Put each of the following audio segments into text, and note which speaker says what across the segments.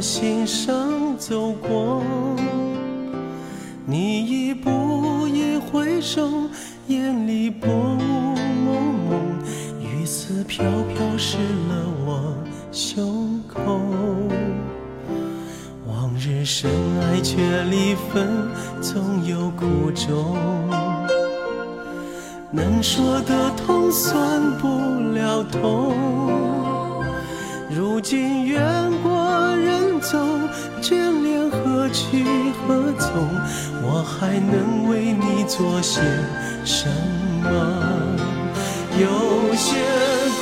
Speaker 1: 心上走过，你一步一回首，眼里波雾蒙蒙，雨丝飘飘湿了我胸口。往日深爱却离分，总有苦衷。能说的痛，算不了痛。如今缘过走，眷恋何去何从？我还能为你做些什么？有些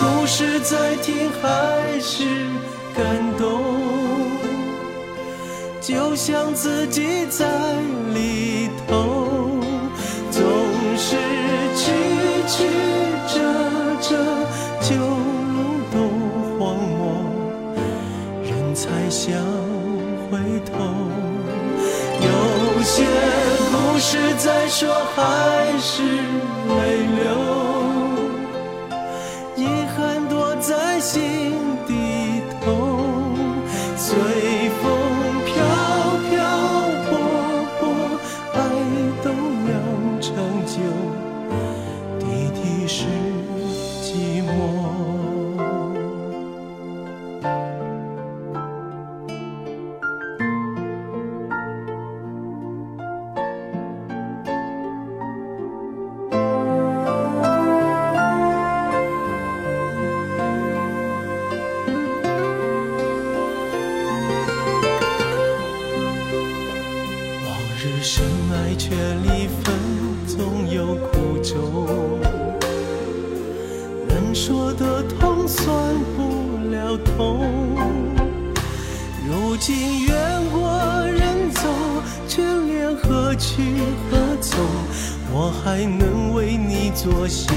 Speaker 1: 故事再听还是感动，就像自己在里头。曲折折，是在说还是泪流，遗憾躲在心底头，随风飘飘泊泊，爱都酿成酒，滴滴是。去何从我还能为
Speaker 2: 你做些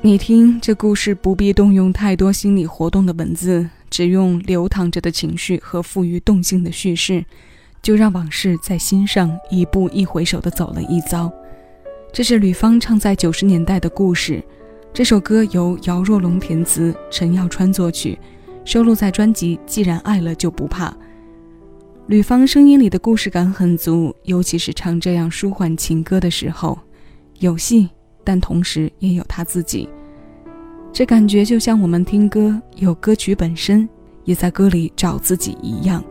Speaker 2: 你听，这故事不必动用太多心理活动的文字，只用流淌着的情绪和富于动性的叙事，就让往事在心上一步一回首的走了一遭。这是吕方唱在九十年代的故事。这首歌由姚若龙填词，陈耀川作曲，收录在专辑《既然爱了就不怕》。吕方声音里的故事感很足，尤其是唱这样舒缓情歌的时候，有戏。但同时也有他自己，这感觉就像我们听歌有歌曲本身，也在歌里找自己一样。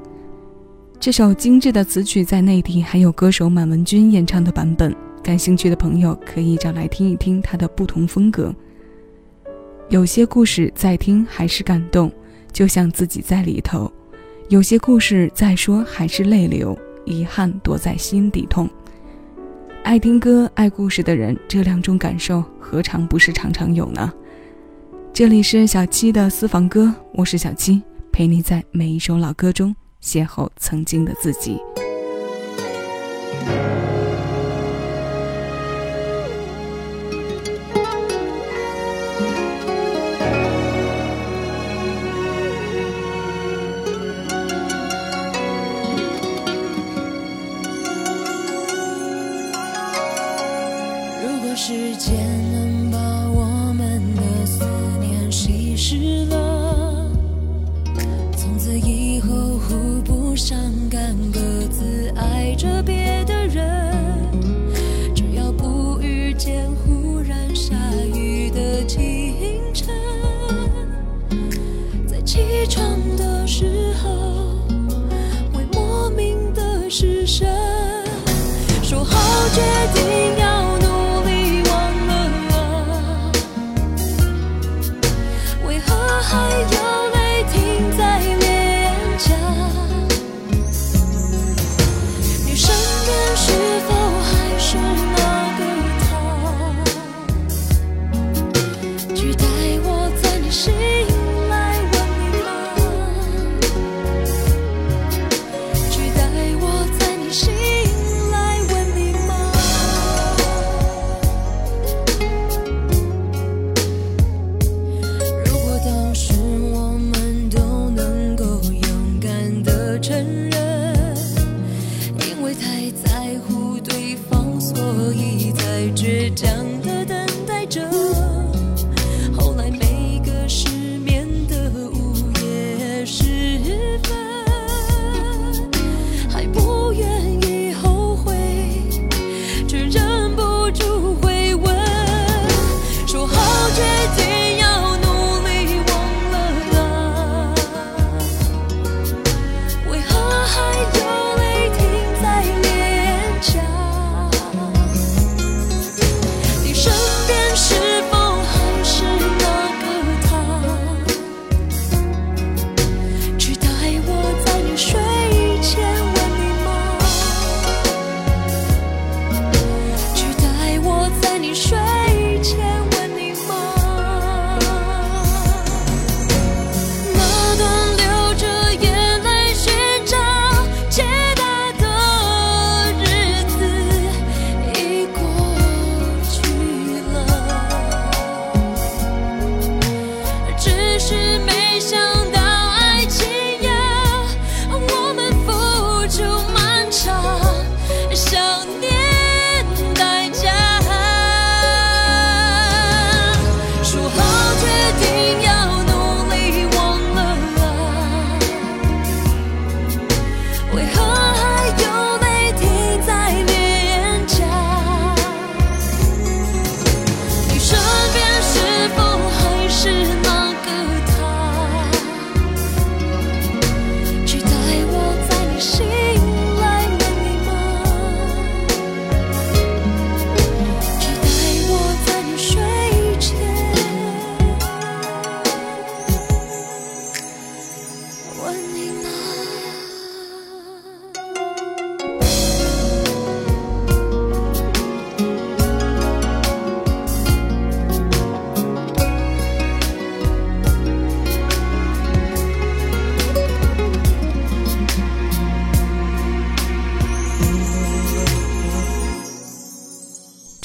Speaker 2: 这首精致的词曲在内地还有歌手满文军演唱的版本，感兴趣的朋友可以找来听一听他的不同风格。有些故事再听还是感动，就像自己在里头；有些故事再说还是泪流，遗憾躲在心底痛。爱听歌、爱故事的人，这两种感受何尝不是常常有呢？这里是小七的私房歌，我是小七，陪你在每一首老歌中邂逅曾经的自己。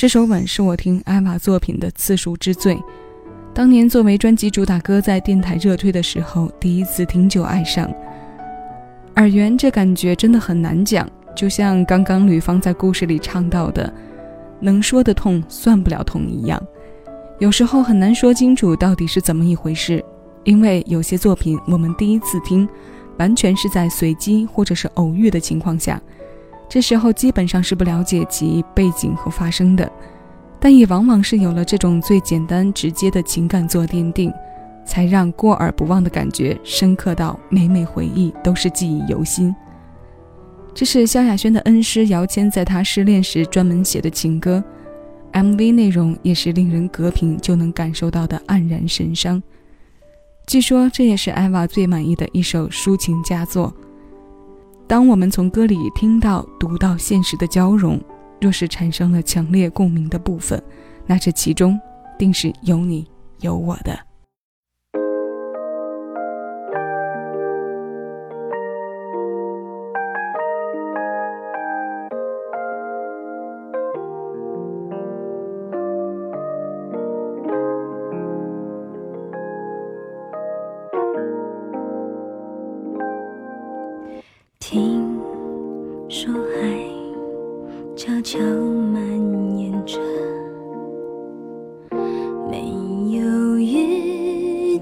Speaker 2: 这首吻是我听艾玛作品的次数之最，
Speaker 3: 当年作为专辑主打歌在电台热推的时候，第一次听就爱上。耳缘这感觉真的很难讲，就像刚刚吕方在故事里唱到的，能说的痛算不了痛一样。有时候很难说清楚到底是怎么一回事，因为有些作品我们第一次听，完全是在随机或者是偶遇的情况下，这时候基本上是不了解其背景和发生的。但也往往是有了这种最简单直接的情感做奠定，才让过耳不忘的感觉深刻到每每回忆都是记忆犹新。这是萧亚轩的恩师姚谦在他失恋时专门写的情歌，MV 内容也是令人隔屏就能感受到的黯然神伤。据说这也是艾娃最满意的一首抒情佳作。当我们从歌里听到、读到现实的交融。若是产生了强烈共鸣的部分，那这其中定是有你有我的。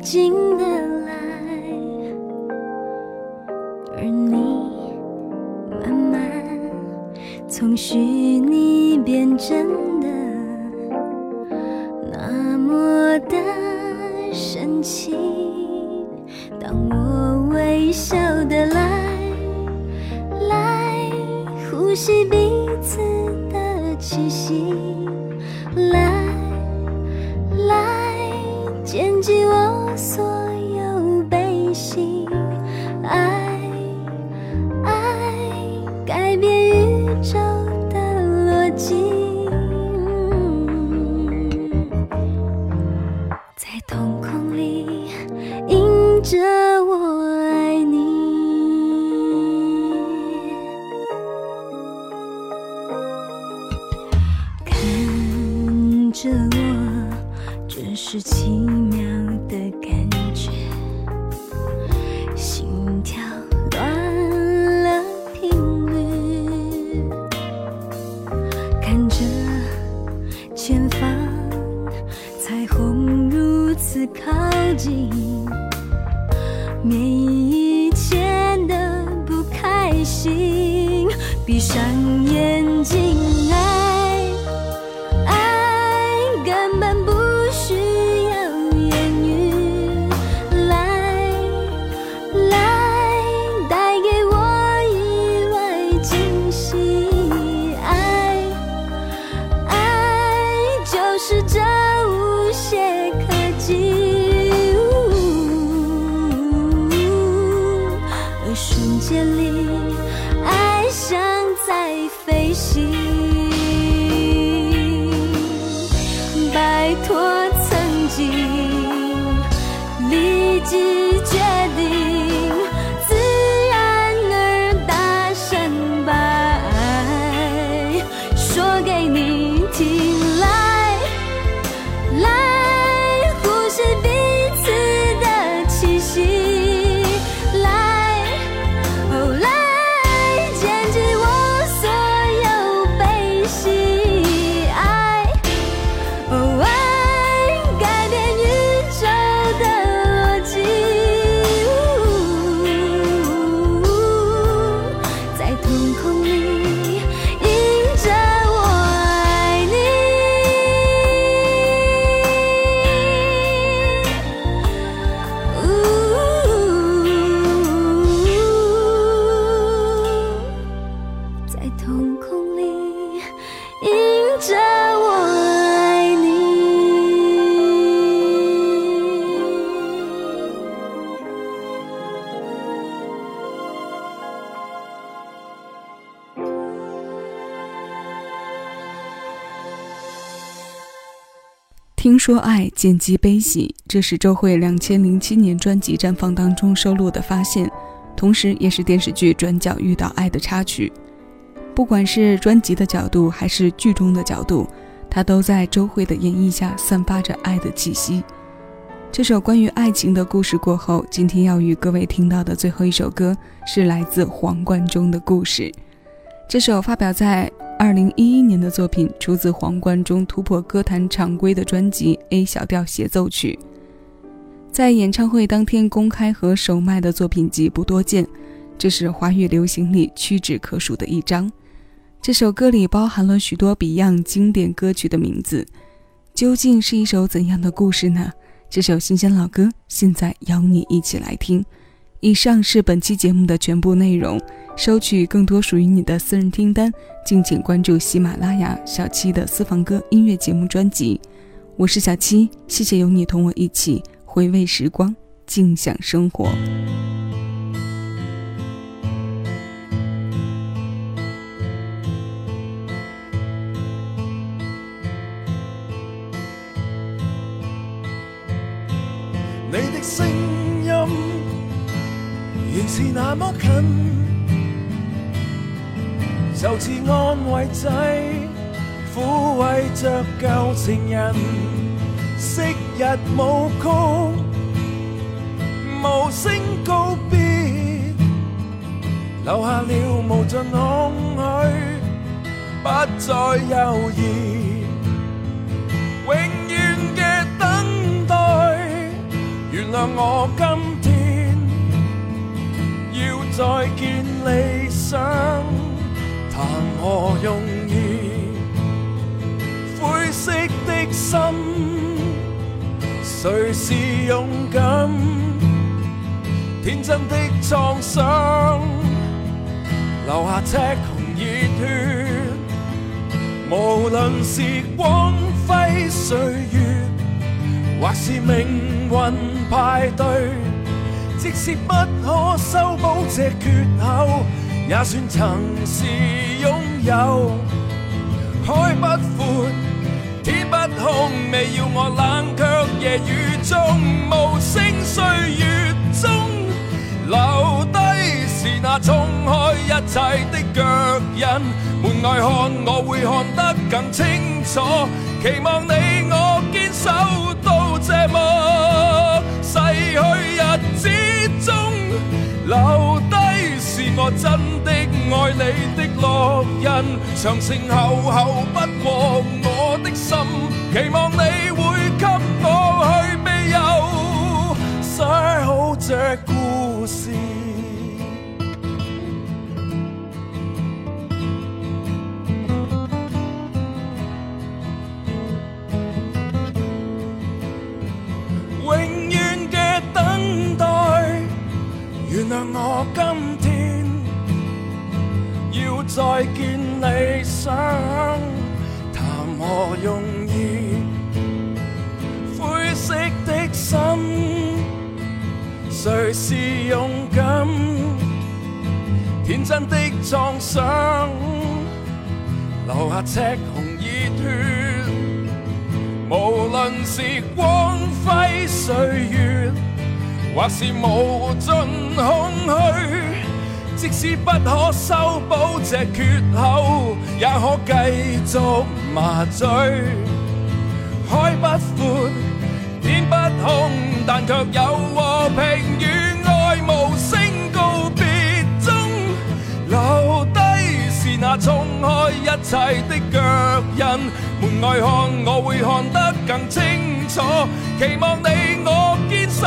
Speaker 2: 今记。以前的不开心，闭上眼摆
Speaker 3: 脱曾经立即决定说爱，见机悲喜，这是周慧两千零七年专辑《绽放》当中收录的发现，同时也是电视剧《转角遇到爱》的插曲。不管是专辑的角度，还是剧中的角度，它都在周慧的演绎下散发着爱的气息。这首关于爱情的故事过后，今天要与各位听到的最后一首歌是来自黄贯中的故事。这首发表在二零一一年的作品，出自黄贯中突破歌坛常规的专辑《A 小调协奏曲》。在演唱会当天公开和首卖的作品集不多见，这是华语流行里屈指可数的一张。这首歌里包含了许多 Beyond 经典歌曲的名字，究竟是一首怎样的故事呢？这首新鲜老歌，现在邀你一起来听。以上是本期节目的全部内容。收取更多属于你的私人听单，敬请关注喜马拉雅小七的私房歌音乐节目专辑。我是小七，谢谢有你同我一起回味时光，静享生活。
Speaker 4: 你的声音仍是那么近，就似安慰剂，抚慰着旧情人。昔日舞曲，无声告别，留下了无尽空虚，不再犹豫。永远嘅等待原谅我今再见理想，谈何容易？灰色的心，谁是勇敢？天真的创伤，留下赤红热血。无论是光辉岁月，或是命运。派对，即使不可修补这缺口，也算曾是拥有。海不阔，天不空，未要我冷却夜雨中，无声岁月中留低是那冲开一切的脚印。门外看，我会看得更清楚。期望你我坚守到这么。留低是我真的爱你的烙印，长情厚厚不过我的心，期望你会给我去庇佑，写好这故事。让我今天要再见理想，谈何容易？灰色的心，谁是勇敢？天真的创伤，留下赤红热血。无论是光辉岁月。或是无尽空虚，即使不可修补这缺口，也可继续麻醉。海不阔，天不空，但却有和平与爱无冲开一切的脚印。门外看，我会看得更清楚。期望你我坚守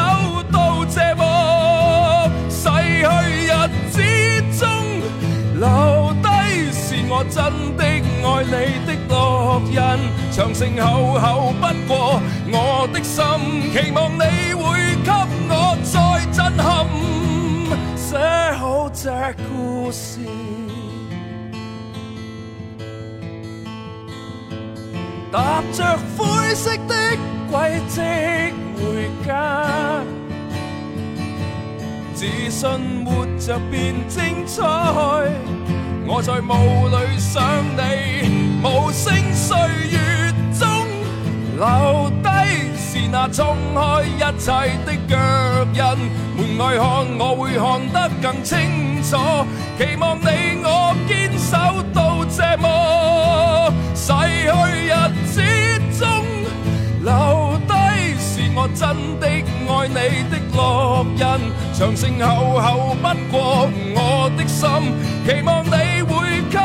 Speaker 4: 到。这么逝去日子中留低，是我真的爱你的烙印。长城厚厚不过我的心，期望你会给我再震撼，写好这故事。踏着灰色的轨迹回家。自信活着便精彩，我在雾里想你，无声岁月中留低是那冲开一切的脚印。门外看我会看得更清楚，期望你我坚守到这么逝去日子中留低是我真的爱你的烙印长声厚厚不过我的心期望你会给